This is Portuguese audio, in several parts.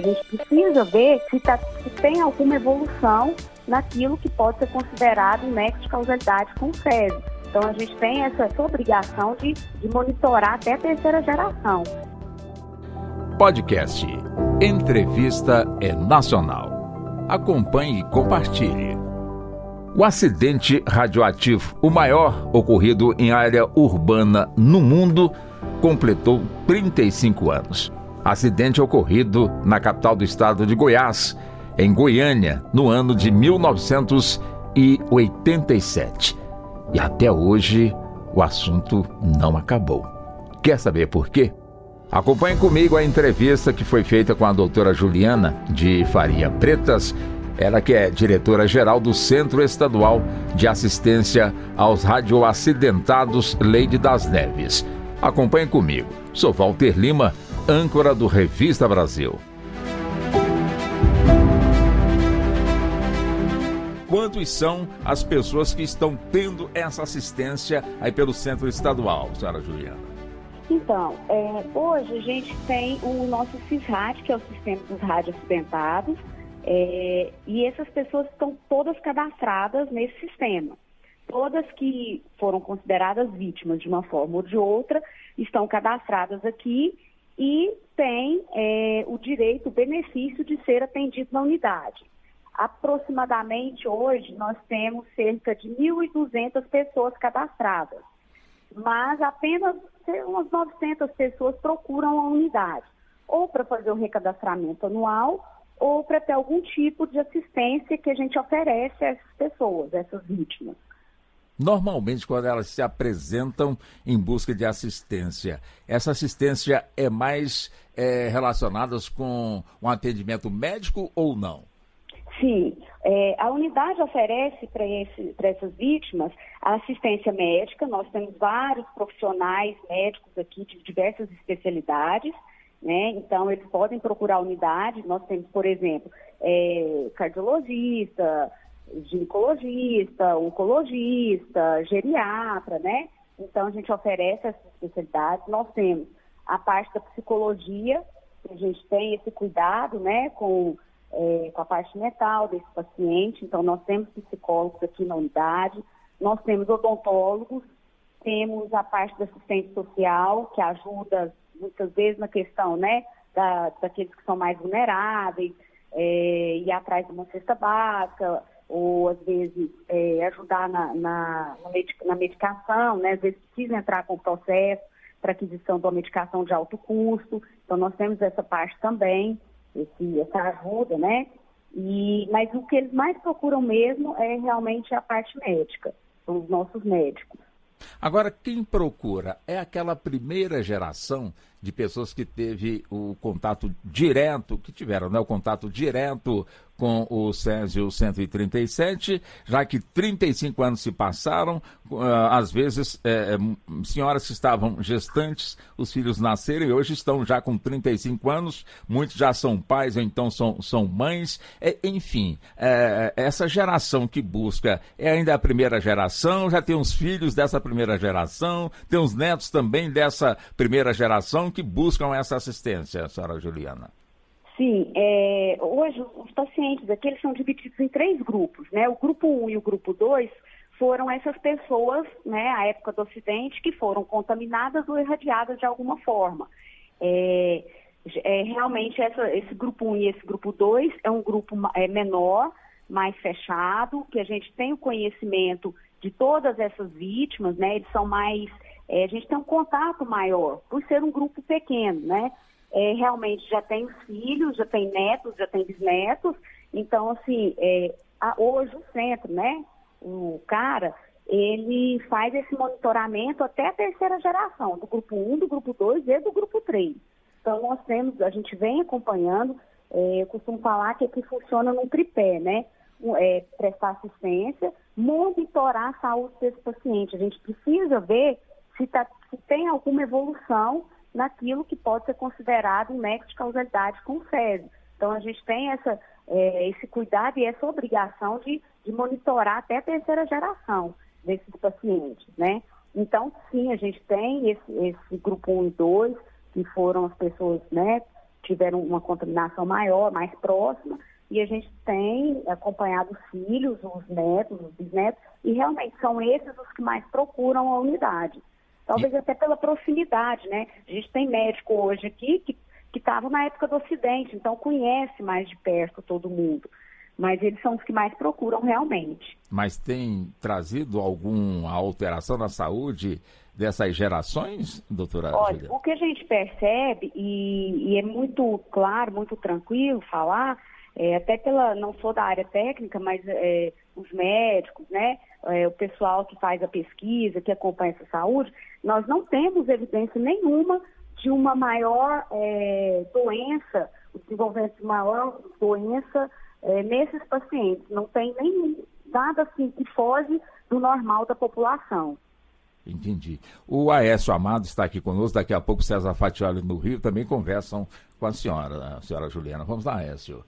A gente precisa ver se, tá, se tem alguma evolução naquilo que pode ser considerado um nexo de causalidade com o SESI. Então a gente tem essa obrigação de, de monitorar até a terceira geração. Podcast Entrevista é Nacional. Acompanhe e compartilhe. O acidente radioativo, o maior ocorrido em área urbana no mundo, completou 35 anos. Acidente ocorrido na capital do estado de Goiás, em Goiânia, no ano de 1987. E até hoje o assunto não acabou. Quer saber por quê? Acompanhe comigo a entrevista que foi feita com a doutora Juliana de Faria Pretas, ela que é diretora-geral do Centro Estadual de Assistência aos Radioacidentados Leide das Neves. Acompanhe comigo. Sou Walter Lima, âncora do Revista Brasil. Quantos são as pessoas que estão tendo essa assistência aí pelo Centro Estadual, senhora Juliana? Então, é, hoje a gente tem o nosso CISRAD, que é o Sistema dos Rádio Acidentados, é, e essas pessoas estão todas cadastradas nesse sistema. Todas que foram consideradas vítimas de uma forma ou de outra estão cadastradas aqui e têm é, o direito, o benefício de ser atendido na unidade. Aproximadamente hoje nós temos cerca de 1.200 pessoas cadastradas mas apenas umas 900 pessoas procuram a unidade, ou para fazer o recadastramento anual, ou para ter algum tipo de assistência que a gente oferece a essas pessoas, essas vítimas. Normalmente, quando elas se apresentam em busca de assistência, essa assistência é mais é, relacionada com um atendimento médico ou não? Sim, é, a unidade oferece para essas vítimas a assistência médica. Nós temos vários profissionais médicos aqui de diversas especialidades, né? Então, eles podem procurar a unidade. Nós temos, por exemplo, é, cardiologista, ginecologista, oncologista, geriatra, né? Então, a gente oferece essas especialidades. Nós temos a parte da psicologia, a gente tem esse cuidado, né, com é, com a parte mental desse paciente. Então, nós temos psicólogos aqui na unidade, nós temos odontólogos, temos a parte da assistente social, que ajuda muitas vezes na questão, né, da, daqueles que são mais vulneráveis, é, ir atrás de uma cesta básica, ou às vezes é, ajudar na, na, na, medicação, né, às vezes precisa entrar com o processo para aquisição de uma medicação de alto custo. Então, nós temos essa parte também esse, essa ajuda, né? E, mas o que eles mais procuram mesmo é realmente a parte médica, os nossos médicos. Agora, quem procura é aquela primeira geração de pessoas que teve o contato direto, que tiveram né, o contato direto com o Césio 137, já que 35 anos se passaram, uh, às vezes é, senhoras que estavam gestantes, os filhos nasceram e hoje estão já com 35 anos, muitos já são pais ou então são, são mães, é, enfim, é, essa geração que busca é ainda a primeira geração, já tem os filhos dessa primeira geração, tem os netos também dessa primeira geração que buscam essa assistência, senhora Juliana. Sim, é, hoje os pacientes aqui eles são divididos em três grupos, né? O grupo 1 e o grupo 2 foram essas pessoas, né, à época do acidente, que foram contaminadas ou irradiadas de alguma forma. É, é, realmente essa, esse grupo 1 e esse grupo 2 é um grupo é, menor, mais fechado, que a gente tem o conhecimento de todas essas vítimas, né? Eles são mais, é, a gente tem um contato maior, por ser um grupo pequeno, né? é, realmente já tem filhos, já tem netos, já tem bisnetos. Então, assim, é, a, hoje o centro, né, o cara, ele faz esse monitoramento até a terceira geração, do grupo 1, do grupo 2 e do grupo 3. Então, nós temos, a gente vem acompanhando, é, eu costumo falar que aqui funciona num tripé, né? É, prestar assistência, monitorar a saúde desse paciente. A gente precisa ver se, tá, se tem alguma evolução naquilo que pode ser considerado um nexo de causalidade com o SESI. Então, a gente tem essa, é, esse cuidado e essa obrigação de, de monitorar até a terceira geração desses pacientes, né? Então, sim, a gente tem esse, esse grupo 1 e 2, que foram as pessoas, né, tiveram uma contaminação maior, mais próxima, e a gente tem acompanhado os filhos, os netos, os bisnetos, e realmente são esses os que mais procuram a unidade. Talvez e... até pela proximidade, né? A gente tem médico hoje aqui que estava na época do Ocidente, então conhece mais de perto todo mundo. Mas eles são os que mais procuram realmente. Mas tem trazido alguma alteração na saúde dessas gerações, doutora Olha, o que a gente percebe, e, e é muito claro, muito tranquilo falar, é, até pela, não sou da área técnica, mas é, os médicos, né, é, o pessoal que faz a pesquisa, que acompanha essa saúde, nós não temos evidência nenhuma de uma maior é, doença, o desenvolvimento de maior doença é, nesses pacientes. Não tem nem nada assim que foge do normal da população. Entendi. O Aécio Amado está aqui conosco, daqui a pouco César Fatioli no Rio também conversam com a senhora, a senhora Juliana. Vamos lá, Aécio.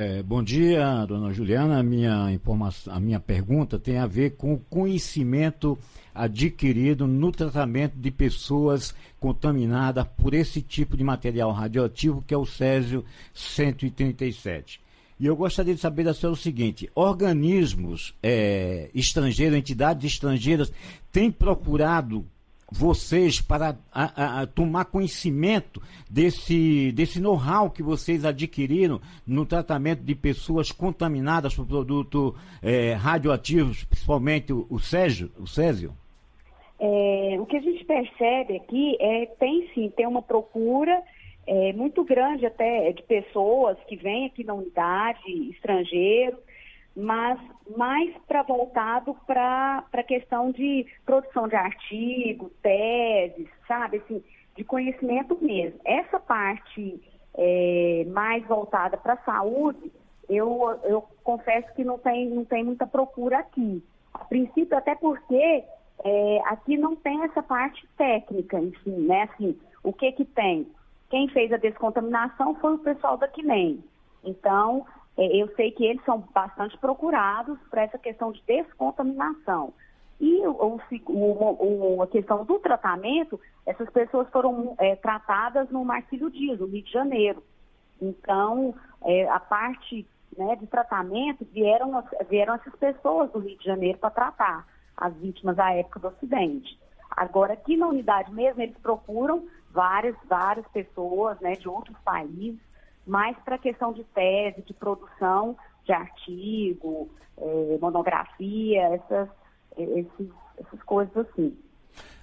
É, bom dia, dona Juliana. A minha, informação, a minha pergunta tem a ver com o conhecimento adquirido no tratamento de pessoas contaminadas por esse tipo de material radioativo, que é o Césio 137. E eu gostaria de saber da senhora o seguinte: organismos é, estrangeiros, entidades estrangeiras, têm procurado vocês para a, a, tomar conhecimento desse, desse know-how que vocês adquiriram no tratamento de pessoas contaminadas por produtos é, radioativos, principalmente o, o? O Césio? É, o que a gente percebe aqui é tem sim, tem uma procura é, muito grande até de pessoas que vêm aqui na unidade, estrangeiros, mas mais para voltado para a questão de produção de artigos, teses, sabe, assim, de conhecimento mesmo. Essa parte é, mais voltada para a saúde, eu, eu confesso que não tem, não tem muita procura aqui. A princípio, até porque é, aqui não tem essa parte técnica, enfim, né? Assim, o que que tem? Quem fez a descontaminação foi o pessoal da QNEM. Então, eu sei que eles são bastante procurados para essa questão de descontaminação. E o, o, o, a questão do tratamento, essas pessoas foram é, tratadas no Marcílio Dias, no Rio de Janeiro. Então, é, a parte né, de tratamento, vieram, vieram essas pessoas do Rio de Janeiro para tratar as vítimas da época do acidente. Agora, aqui na unidade mesmo, eles procuram várias, várias pessoas né, de outros países mais para a questão de tese, de produção de artigo, é, monografia, essas, esses, essas coisas assim.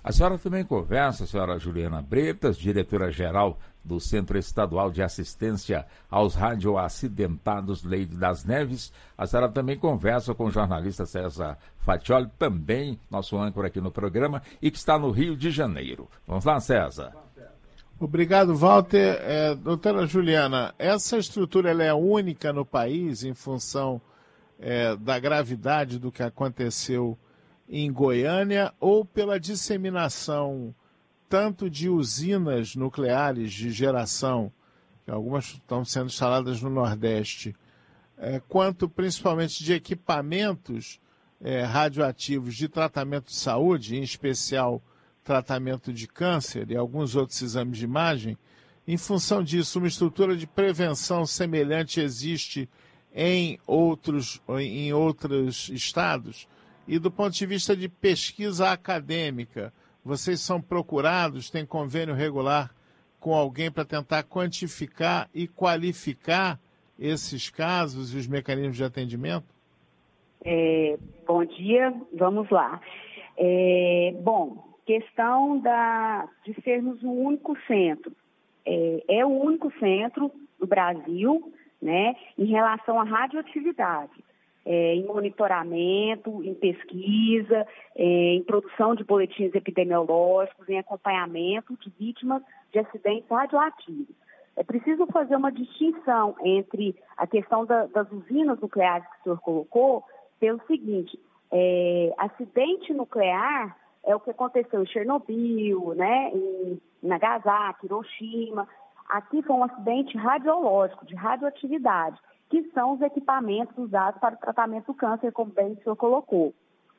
A senhora também conversa, a senhora Juliana Bretas, diretora-geral do Centro Estadual de Assistência aos Radioacidentados Leide das Neves. A senhora também conversa com o jornalista César Fatioli, também nosso âncora aqui no programa, e que está no Rio de Janeiro. Vamos lá, César. Obrigado, Walter. É, doutora Juliana, essa estrutura ela é única no país em função é, da gravidade do que aconteceu em Goiânia ou pela disseminação tanto de usinas nucleares de geração, que algumas estão sendo instaladas no Nordeste, é, quanto principalmente de equipamentos é, radioativos de tratamento de saúde, em especial tratamento de câncer e alguns outros exames de imagem. Em função disso, uma estrutura de prevenção semelhante existe em outros, em outros estados? E do ponto de vista de pesquisa acadêmica, vocês são procurados, têm convênio regular com alguém para tentar quantificar e qualificar esses casos e os mecanismos de atendimento? É, bom dia, vamos lá. É, bom, questão da, de sermos o único centro. É, é, o único centro do Brasil, né, em relação à radioatividade, é, em monitoramento, em pesquisa, é, em produção de boletins epidemiológicos, em acompanhamento de vítimas de acidentes radioativos. É preciso fazer uma distinção entre a questão da, das usinas nucleares que o senhor colocou, pelo seguinte, é, acidente nuclear é o que aconteceu em Chernobyl, né, em Nagasaki, Hiroshima. Aqui foi um acidente radiológico, de radioatividade, que são os equipamentos usados para o tratamento do câncer, como bem o senhor colocou.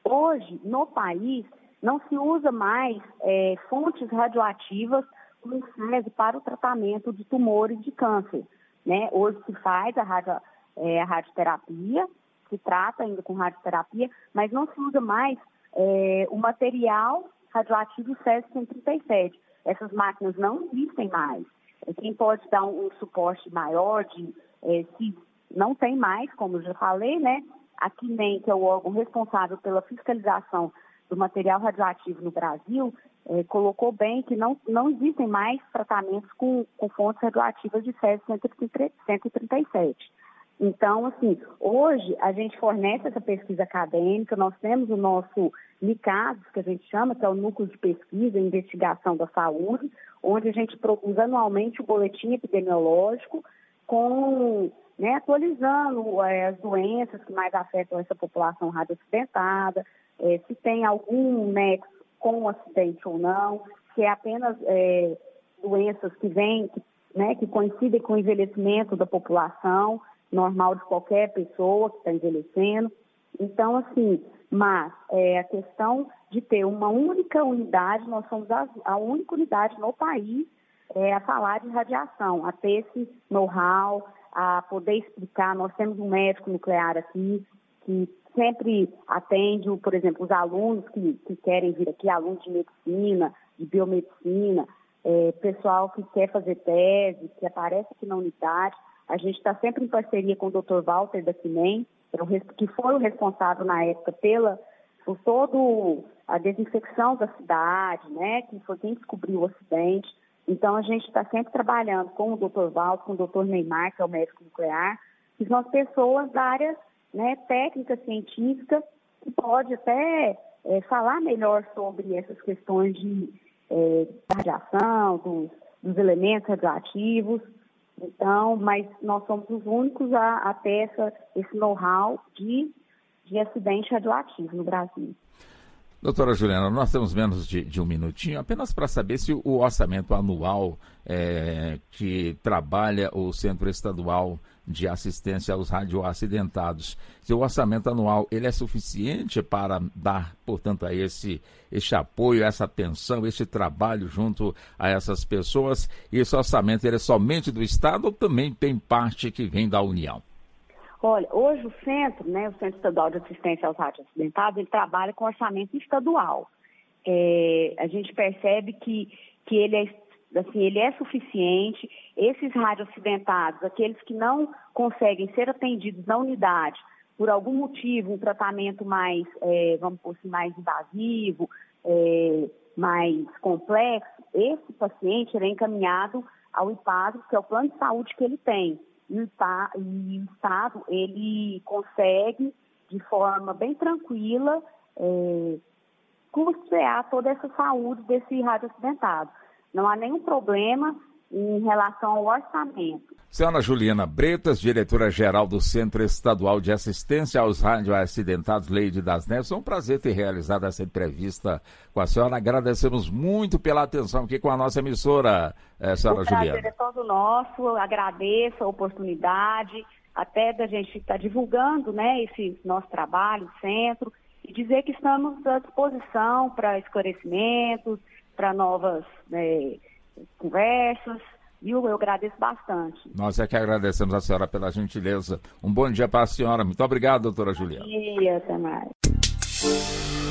Hoje, no país, não se usa mais é, fontes radioativas no SESI para o tratamento de tumores de câncer. Né? Hoje se faz a, radio, é, a radioterapia, se trata ainda com radioterapia, mas não se usa mais é, o material radioativo SESI-137. Essas máquinas não existem mais. É, quem pode dar um, um suporte maior de é, se não tem mais, como já falei, né? A CNEM, que é o órgão responsável pela fiscalização do material radioativo no Brasil, é, colocou bem que não, não existem mais tratamentos com, com fontes radioativas de césio-137. Então, assim, hoje a gente fornece essa pesquisa acadêmica, nós temos o nosso NICAS, que a gente chama, que é o Núcleo de Pesquisa e Investigação da Saúde, onde a gente produz anualmente o boletim epidemiológico com, né, atualizando é, as doenças que mais afetam essa população radioacidentada, é, se tem algum nexo com o acidente ou não, se é apenas é, doenças que vêm, né, que coincidem com o envelhecimento da população normal de qualquer pessoa que está envelhecendo. Então, assim, mas é, a questão de ter uma única unidade, nós somos a, a única unidade no país é, a falar de radiação, a ter esse know-how, a poder explicar. Nós temos um médico nuclear aqui que sempre atende, por exemplo, os alunos que, que querem vir aqui, alunos de medicina, de biomedicina, é, pessoal que quer fazer tese, que aparece aqui na unidade. A gente está sempre em parceria com o Dr. Walter da CIMEM, que foi o responsável na época pela, por toda a desinfecção da cidade, né, que foi quem descobriu o acidente. Então, a gente está sempre trabalhando com o Dr. Walter, com o Dr. Neymar, que é o médico nuclear, que são as pessoas da área né, técnica científica que pode até é, falar melhor sobre essas questões de é, radiação, dos, dos, elementos radioativos. Então, mas nós somos os únicos a, a ter essa, esse know-how de, de acidente radioativo no Brasil. Doutora Juliana, nós temos menos de, de um minutinho, apenas para saber se o orçamento anual é, que trabalha o Centro Estadual de Assistência aos Radioacidentados, se o orçamento anual ele é suficiente para dar, portanto, a esse, esse apoio, essa atenção, esse trabalho junto a essas pessoas, e esse orçamento ele é somente do Estado ou também tem parte que vem da União? Olha, hoje o centro, né, o Centro Estadual de Assistência aos Rádios Acidentados, ele trabalha com orçamento estadual. É, a gente percebe que, que ele, é, assim, ele é suficiente. Esses rádios acidentados, aqueles que não conseguem ser atendidos na unidade, por algum motivo, um tratamento mais, é, vamos por assim, mais invasivo, é, mais complexo, esse paciente é encaminhado ao IPAD, que é o plano de saúde que ele tem e o, e o Estado ele consegue, de forma bem tranquila, é, custear toda essa saúde desse rádio acidentado. Não há nenhum problema em relação ao orçamento. Senhora Juliana Bretas, diretora-geral do Centro Estadual de Assistência aos Radioacidentados Leide das Neves, é um prazer ter realizado essa entrevista com a senhora. Agradecemos muito pela atenção aqui com a nossa emissora, eh, senhora o Juliana. O prazer é todo nosso, agradeço a oportunidade, até da gente estar divulgando né, esse nosso trabalho, centro, e dizer que estamos à disposição para esclarecimentos, para novas né, conversas. Viu? Eu agradeço bastante. Nós é que agradecemos a senhora pela gentileza. Um bom dia para a senhora. Muito obrigado, doutora Juliana. Bom dia, até mais.